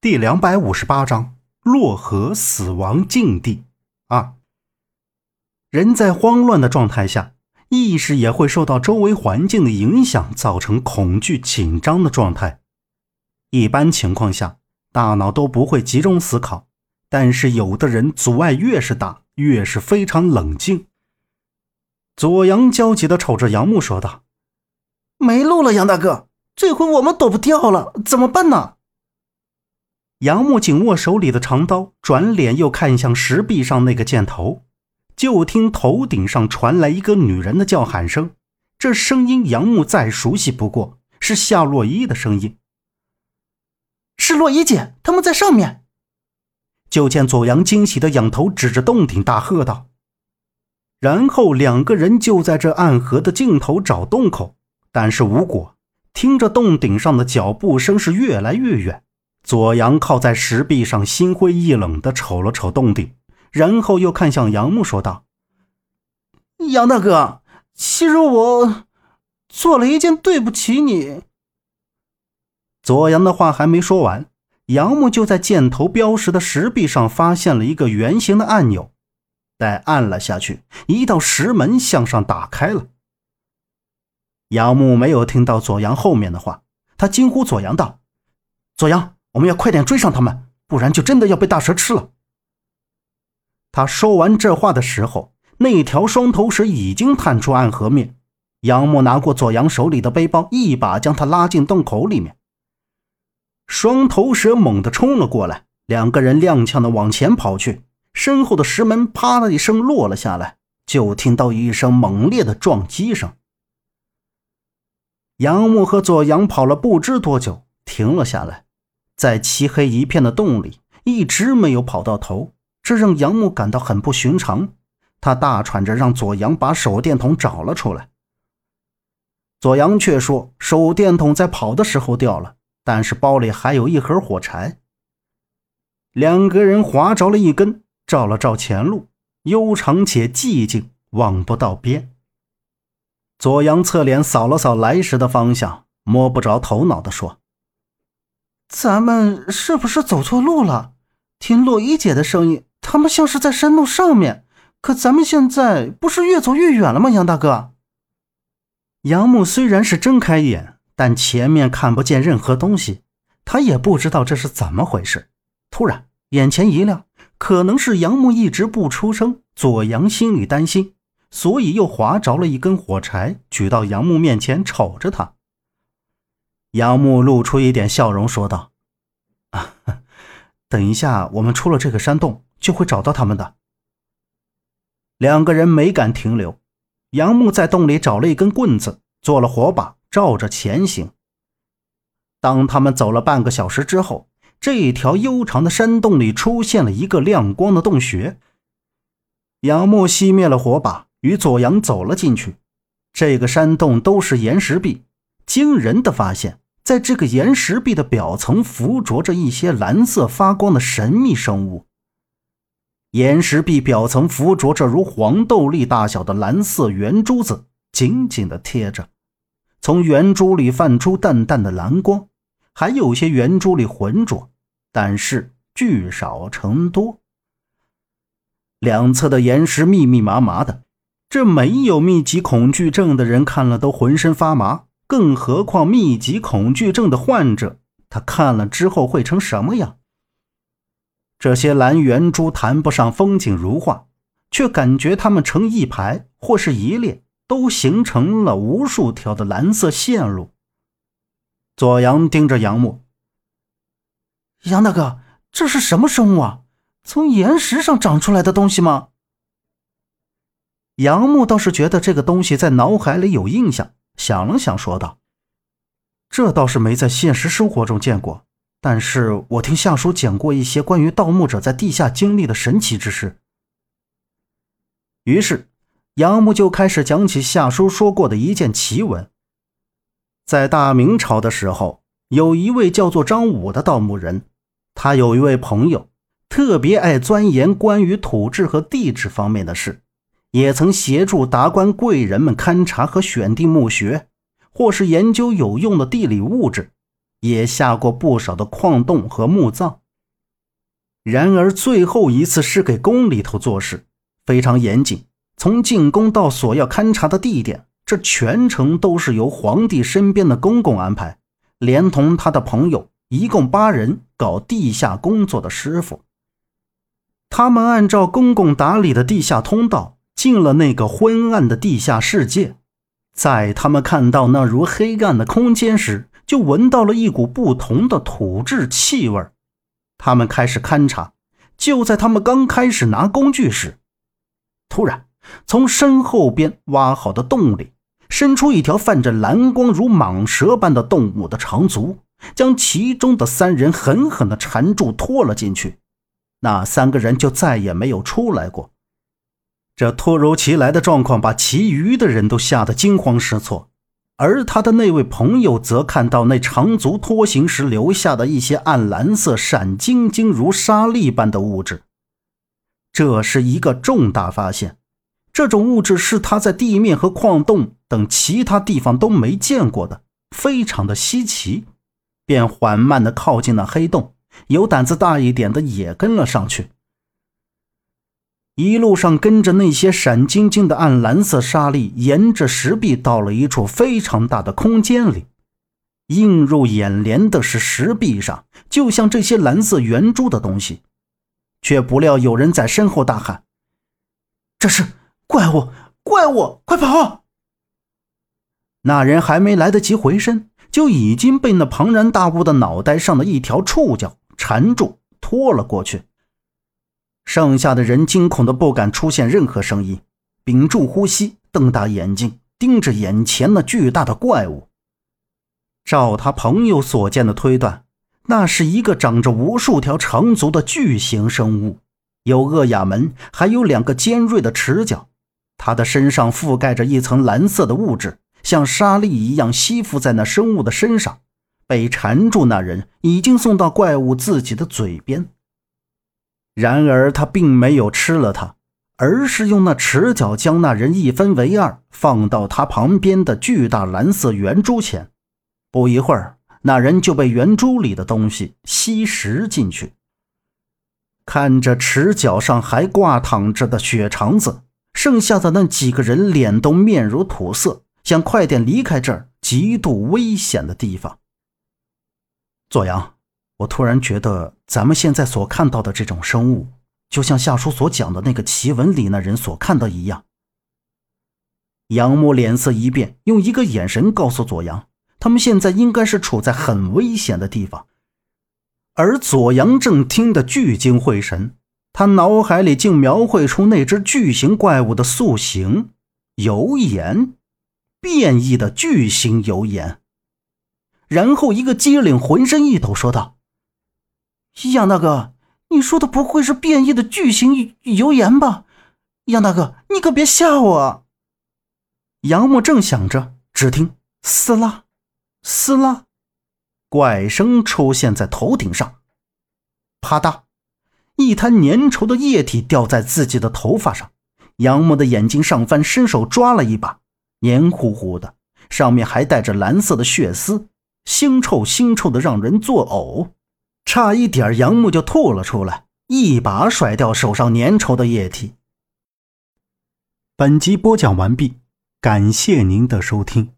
第两百五十八章洛河死亡境地二。人在慌乱的状态下，意识也会受到周围环境的影响，造成恐惧紧张的状态。一般情况下，大脑都不会集中思考，但是有的人阻碍越是大，越是非常冷静。左阳焦急地瞅着杨木说道：“没路了，杨大哥，这回我们躲不掉了，怎么办呢？”杨木紧握手里的长刀，转脸又看向石壁上那个箭头，就听头顶上传来一个女人的叫喊声。这声音杨木再熟悉不过，是夏洛伊的声音。是洛伊姐，他们在上面。就见左阳惊喜的仰头指着洞顶，大喝道：“然后两个人就在这暗河的尽头找洞口，但是无果。听着洞顶上的脚步声是越来越远。”左阳靠在石壁上，心灰意冷地瞅了瞅洞顶，然后又看向杨木，说道：“杨大哥，其实我做了一件对不起你。”左阳的话还没说完，杨木就在箭头标识的石壁上发现了一个圆形的按钮，待按了下去，一道石门向上打开了。杨木没有听到左阳后面的话，他惊呼左阳道：“左阳！”我们要快点追上他们，不然就真的要被大蛇吃了。他说完这话的时候，那条双头蛇已经探出暗河面。杨木拿过左阳手里的背包，一把将他拉进洞口里面。双头蛇猛地冲了过来，两个人踉跄的往前跑去，身后的石门啪的一声落了下来，就听到一声猛烈的撞击声。杨木和左阳跑了不知多久，停了下来。在漆黑一片的洞里，一直没有跑到头，这让杨木感到很不寻常。他大喘着，让左阳把手电筒找了出来。左阳却说，手电筒在跑的时候掉了，但是包里还有一盒火柴。两个人划着了一根，照了照前路，悠长且寂静，望不到边。左阳侧脸扫了扫来时的方向，摸不着头脑地说。咱们是不是走错路了？听洛伊姐的声音，他们像是在山洞上面。可咱们现在不是越走越远了吗？杨大哥，杨木虽然是睁开眼，但前面看不见任何东西，他也不知道这是怎么回事。突然眼前一亮，可能是杨木一直不出声，左阳心里担心，所以又划着了一根火柴，举到杨木面前，瞅着他。杨木露出一点笑容，说道：“啊，等一下，我们出了这个山洞，就会找到他们的。”两个人没敢停留。杨木在洞里找了一根棍子，做了火把，照着前行。当他们走了半个小时之后，这一条悠长的山洞里出现了一个亮光的洞穴。杨木熄灭了火把，与左阳走了进去。这个山洞都是岩石壁。惊人的发现，在这个岩石壁的表层附着着一些蓝色发光的神秘生物。岩石壁表层附着着如黄豆粒大小的蓝色圆珠子，紧紧地贴着，从圆珠里泛出淡淡的蓝光，还有些圆珠里浑浊，但是聚少成多。两侧的岩石密密麻麻的，这没有密集恐惧症的人看了都浑身发麻。更何况密集恐惧症的患者，他看了之后会成什么样？这些蓝圆珠谈不上风景如画，却感觉它们成一排或是一列，都形成了无数条的蓝色线路。左阳盯着杨木，杨大哥，这是什么生物啊？从岩石上长出来的东西吗？杨木倒是觉得这个东西在脑海里有印象。想了想，说道：“这倒是没在现实生活中见过，但是我听夏叔讲过一些关于盗墓者在地下经历的神奇之事。”于是，杨木就开始讲起夏叔说过的一件奇闻。在大明朝的时候，有一位叫做张武的盗墓人，他有一位朋友，特别爱钻研关于土质和地质方面的事。也曾协助达官贵人们勘察和选定墓穴，或是研究有用的地理物质。也下过不少的矿洞和墓葬。然而，最后一次是给宫里头做事，非常严谨。从进宫到所要勘察的地点，这全程都是由皇帝身边的公公安排，连同他的朋友，一共八人搞地下工作的师傅。他们按照公公打理的地下通道，进了那个昏暗的地下世界。在他们看到那如黑暗的空间时，就闻到了一股不同的土质气味。他们开始勘察，就在他们刚开始拿工具时，突然。从身后边挖好的洞里，伸出一条泛着蓝光如蟒蛇般的动物的长足，将其中的三人狠狠地缠住，拖了进去。那三个人就再也没有出来过。这突如其来的状况把其余的人都吓得惊慌失措，而他的那位朋友则看到那长足拖行时留下的一些暗蓝色、闪晶晶如沙粒般的物质。这是一个重大发现。这种物质是他在地面和矿洞等其他地方都没见过的，非常的稀奇，便缓慢地靠近那黑洞。有胆子大一点的也跟了上去。一路上跟着那些闪晶晶的暗蓝色沙粒，沿着石壁到了一处非常大的空间里。映入眼帘的是石壁上，就像这些蓝色圆珠的东西，却不料有人在身后大喊：“这是！”怪物！怪物！快跑！那人还没来得及回身，就已经被那庞然大物的脑袋上的一条触角缠住，拖了过去。剩下的人惊恐的不敢出现任何声音，屏住呼吸，瞪大眼睛盯着眼前那巨大的怪物。照他朋友所见的推断，那是一个长着无数条长足的巨型生物，有鳄牙门，还有两个尖锐的齿角。他的身上覆盖着一层蓝色的物质，像沙粒一样吸附在那生物的身上。被缠住那人已经送到怪物自己的嘴边。然而他并没有吃了它，而是用那齿角将那人一分为二，放到他旁边的巨大蓝色圆珠前。不一会儿，那人就被圆珠里的东西吸食进去。看着齿角上还挂躺着的血肠子。剩下的那几个人脸都面如土色，想快点离开这儿极度危险的地方。左阳，我突然觉得咱们现在所看到的这种生物，就像夏叔所讲的那个奇闻里那人所看到一样。杨木脸色一变，用一个眼神告诉左阳，他们现在应该是处在很危险的地方。而左阳正听得聚精会神。他脑海里竟描绘出那只巨型怪物的塑形，油盐，变异的巨型油盐。然后一个机灵，浑身一抖，说道：“杨大哥，你说的不会是变异的巨型油盐吧？杨大哥，你可别吓我！”杨木正想着，只听“撕拉，撕拉”，怪声出现在头顶上，啪嗒。一滩粘稠的液体掉在自己的头发上，杨木的眼睛上翻，伸手抓了一把，黏糊糊的，上面还带着蓝色的血丝，腥臭腥臭的，让人作呕，差一点杨木就吐了出来，一把甩掉手上粘稠的液体。本集播讲完毕，感谢您的收听。